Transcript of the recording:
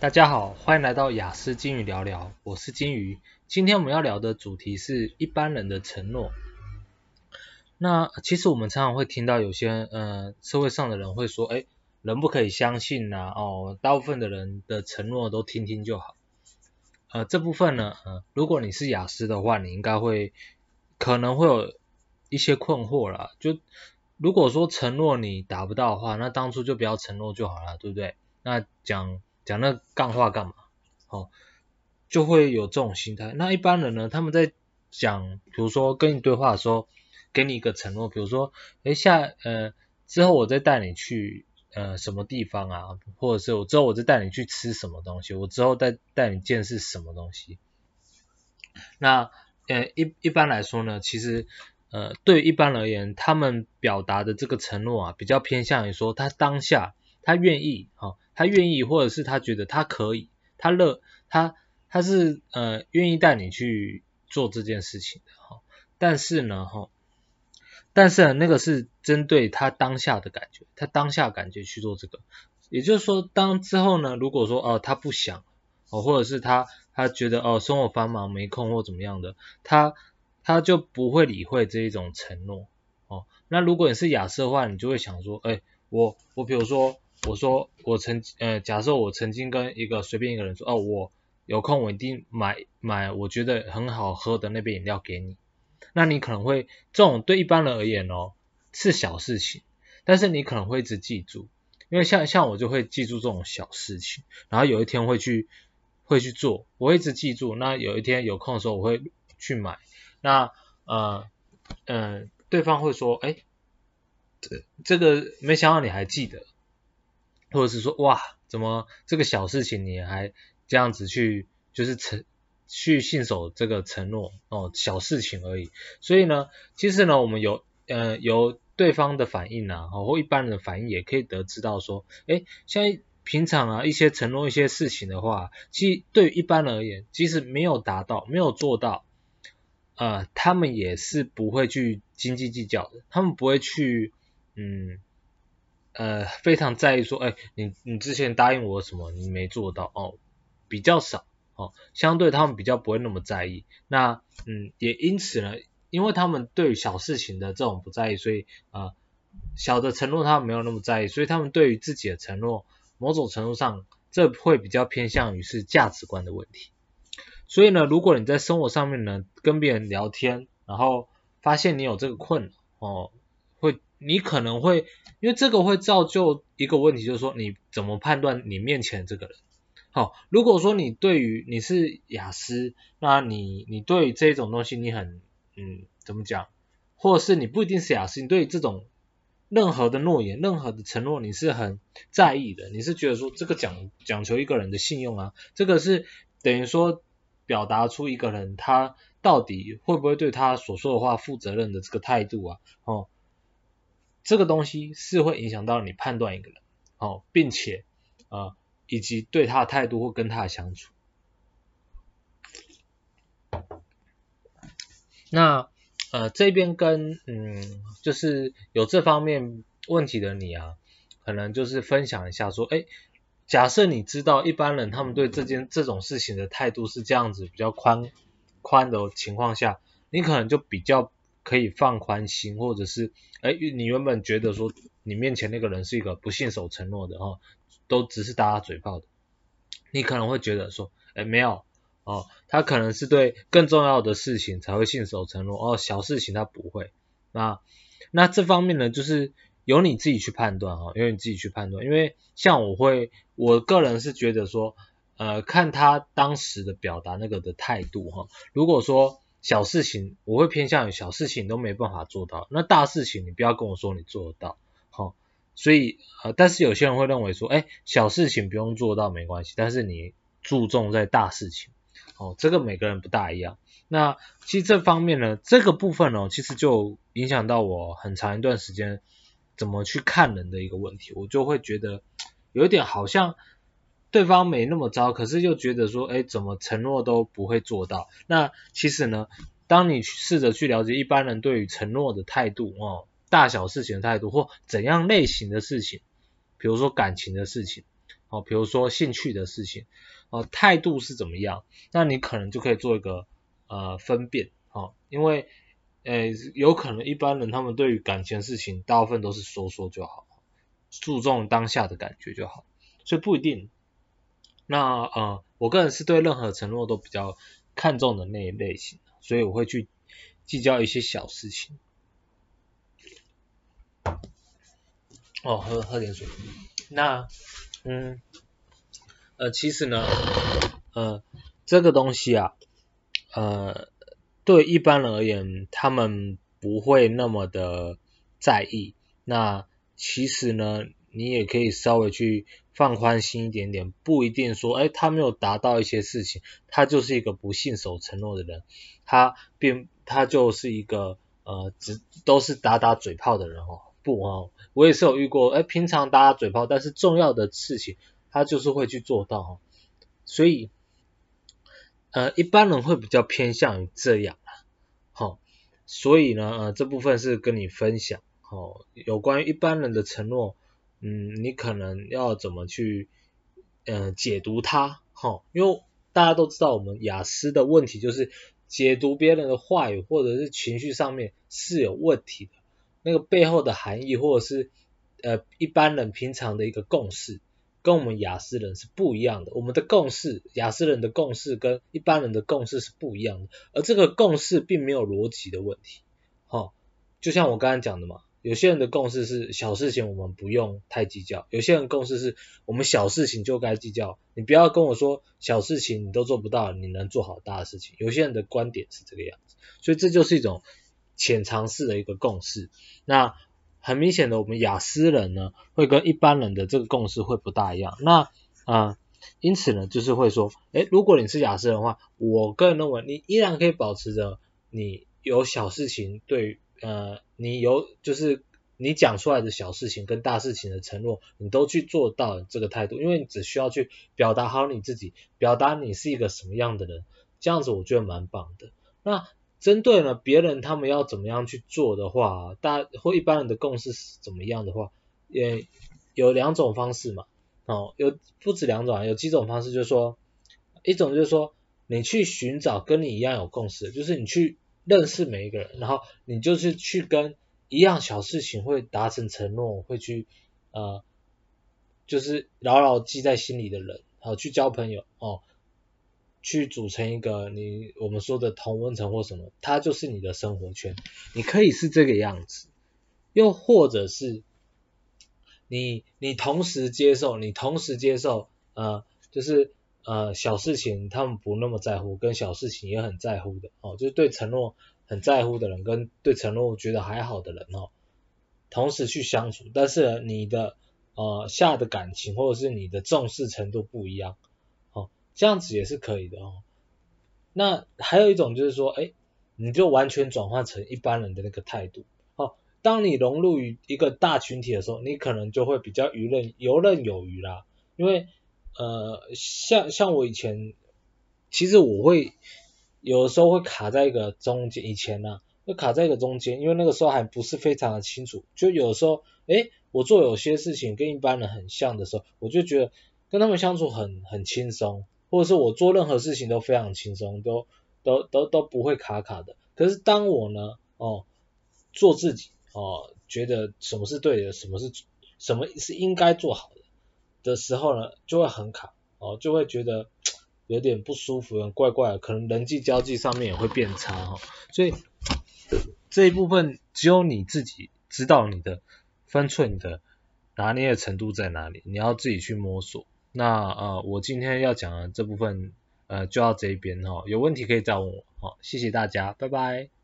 大家好，欢迎来到雅思金鱼聊聊，我是金鱼。今天我们要聊的主题是一般人的承诺。那其实我们常常会听到有些呃社会上的人会说，哎，人不可以相信呐、哦，大部分的人的承诺都听听就好。呃，这部分呢，呃，如果你是雅思的话，你应该会可能会有一些困惑啦。就如果说承诺你达不到的话，那当初就不要承诺就好了，对不对？那讲。讲那干话干嘛？哦，就会有这种心态。那一般人呢？他们在讲，比如说跟你对话的时候，给你一个承诺，比如说，诶下呃之后我再带你去呃什么地方啊，或者是我之后我再带你去吃什么东西，我之后再带你见识什么东西。那呃一一般来说呢，其实呃对一般而言，他们表达的这个承诺啊，比较偏向于说他当下他愿意哈。他愿意，或者是他觉得他可以，他乐，他他是呃愿意带你去做这件事情的哈。但是呢哈，但是呢那个是针对他当下的感觉，他当下感觉去做这个。也就是说，当之后呢，如果说哦他不想哦，或者是他他觉得哦生活繁忙没空或怎么样的，他他就不会理会这一种承诺哦。那如果你是亚斯的话，你就会想说，哎，我我比如说。我说我曾呃，假设我曾经跟一个随便一个人说，哦，我有空我一定买买我觉得很好喝的那杯饮料给你。那你可能会这种对一般人而言哦是小事情，但是你可能会一直记住，因为像像我就会记住这种小事情，然后有一天会去会去做，我会一直记住。那有一天有空的时候我会去买。那呃嗯、呃，对方会说，哎，这这个没想到你还记得。或者是说，哇，怎么这个小事情你还这样子去，就是承去信守这个承诺哦，小事情而已。所以呢，其实呢，我们有呃由对方的反应啊，或一般人的反应也可以得知到说，诶，像平常啊一些承诺一些事情的话，其实对于一般人而言，即使没有达到，没有做到，呃，他们也是不会去斤斤计较的，他们不会去，嗯。呃，非常在意说，哎，你你之前答应我什么，你没做到哦，比较少哦，相对他们比较不会那么在意。那嗯，也因此呢，因为他们对于小事情的这种不在意，所以啊、呃，小的承诺他们没有那么在意，所以他们对于自己的承诺，某种程度上，这会比较偏向于是价值观的问题。所以呢，如果你在生活上面呢，跟别人聊天，然后发现你有这个困扰哦。你可能会，因为这个会造就一个问题，就是说你怎么判断你面前这个人？好，如果说你对于你是雅思，那你你对于这种东西你很嗯怎么讲？或者是你不一定是雅思，你对于这种任何的诺言、任何的承诺你是很在意的，你是觉得说这个讲讲求一个人的信用啊，这个是等于说表达出一个人他到底会不会对他所说的话负责任的这个态度啊，哦。这个东西是会影响到你判断一个人，哦，并且呃，以及对他的态度或跟他的相处。那呃这边跟嗯就是有这方面问题的你啊，可能就是分享一下说，哎，假设你知道一般人他们对这件这种事情的态度是这样子比较宽宽的情况下，你可能就比较。可以放宽心，或者是，哎，你原本觉得说你面前那个人是一个不信守承诺的哦，都只是打打嘴炮的，你可能会觉得说，哎，没有，哦，他可能是对更重要的事情才会信守承诺，哦，小事情他不会。那那这方面呢，就是由你自己去判断哈，由你自己去判断，因为像我会，我个人是觉得说，呃，看他当时的表达那个的态度哈，如果说。小事情我会偏向于小事情都没办法做到，那大事情你不要跟我说你做得到，好、所以呃，但是有些人会认为说，哎，小事情不用做到没关系，但是你注重在大事情，哦，这个每个人不大一样。那其实这方面呢，这个部分呢、其实就影响到我很长一段时间怎么去看人的一个问题，我就会觉得有一点好像。对方没那么糟，可是又觉得说，哎，怎么承诺都不会做到？那其实呢，当你试着去了解一般人对于承诺的态度哦，大小事情的态度，或怎样类型的事情，比如说感情的事情，哦，比如说兴趣的事情，哦，态度是怎么样，那你可能就可以做一个呃分辨，哦，因为呃有可能一般人他们对于感情的事情大部分都是说说就好，注重当下的感觉就好，所以不一定。那呃我个人是对任何承诺都比较看重的那一类型，所以我会去计较一些小事情。哦，喝喝点水。那，嗯，呃，其实呢，呃，这个东西啊，呃，对一般人而言，他们不会那么的在意。那其实呢，你也可以稍微去放宽心一点点，不一定说，哎，他没有达到一些事情，他就是一个不信守承诺的人，他并他就是一个呃，只都是打打嘴炮的人哦。不哦，我也是有遇过，哎，平常打打嘴炮，但是重要的事情他就是会去做到，所以，呃，一般人会比较偏向于这样啊，好，所以呢，呃，这部分是跟你分享，哦，有关于一般人的承诺，嗯，你可能要怎么去，呃，解读它，哈，因为大家都知道我们雅思的问题就是解读别人的话语或者是情绪上面是有问题的。那个背后的含义，或者是呃一般人平常的一个共识，跟我们雅思人是不一样的。我们的共识，雅思人的共识跟一般人的共识是不一样的。而这个共识并没有逻辑的问题，哦，就像我刚才讲的嘛，有些人的共识是小事情我们不用太计较，有些人共识是我们小事情就该计较。你不要跟我说小事情你都做不到，你能做好大的事情。有些人的观点是这个样子，所以这就是一种。潜藏式的一个共识，那很明显的，我们亚斯人呢，会跟一般人的这个共识会不大一样。那啊、因此呢，就是会说，诶，如果你是亚斯人的话，我个人认为你依然可以保持着你有小事情对，呃，你有就是你讲出来的小事情跟大事情的承诺，你都去做到这个态度，因为你只需要去表达好你自己，表达你是一个什么样的人，这样子我觉得蛮棒的。那针对了别人他们要怎么样去做的话，大或一般人的共识是怎么样的话，也有两种方式嘛，哦，有不止两种啊，有几种方式，就是说，一种就是说，你去寻找跟你一样有共识，就是你去认识每一个人，然后你就是去跟一样小事情会达成承诺，会去呃，就是牢牢记在心里的人，好去交朋友哦。去组成一个你我们说的同温层或什么，它就是你的生活圈。你可以是这个样子，又或者是你你同时接受，你同时接受呃，就是呃小事情他们不那么在乎，跟小事情也很在乎的哦，就是对承诺很在乎的人，跟对承诺觉得还好的人哦，同时去相处，但是你的呃下的感情或者是你的重视程度不一样哦。这样子也是可以的哦。那还有一种就是说，哎，你就完全转换成一般人的那个态度。哦，当你融入于一个大群体的时候，你可能就会比较游刃游刃有余啦。因为呃，像像我以前，其实我会有的时候会卡在一个中间，以前呢、啊、会卡在一个中间，因为那个时候还不是非常的清楚。就有时候，哎，我做有些事情跟一般人很像的时候，我就觉得跟他们相处很很轻松。或者是我做任何事情都非常轻松，都都都都不会卡卡的。可是当我呢，哦，做自己，哦，觉得什么是对的，什么是什么是应该做好的的时候呢，就会很卡，哦，就会觉得有点不舒服，很怪怪的，可能人际交际上面也会变差哈、哦。所以这一部分只有你自己知道你的分寸的拿捏的程度在哪里，你要自己去摸索。那呃，我今天要讲的这部分呃，就到这一边哈，有问题可以再问我，好，谢谢大家，拜拜。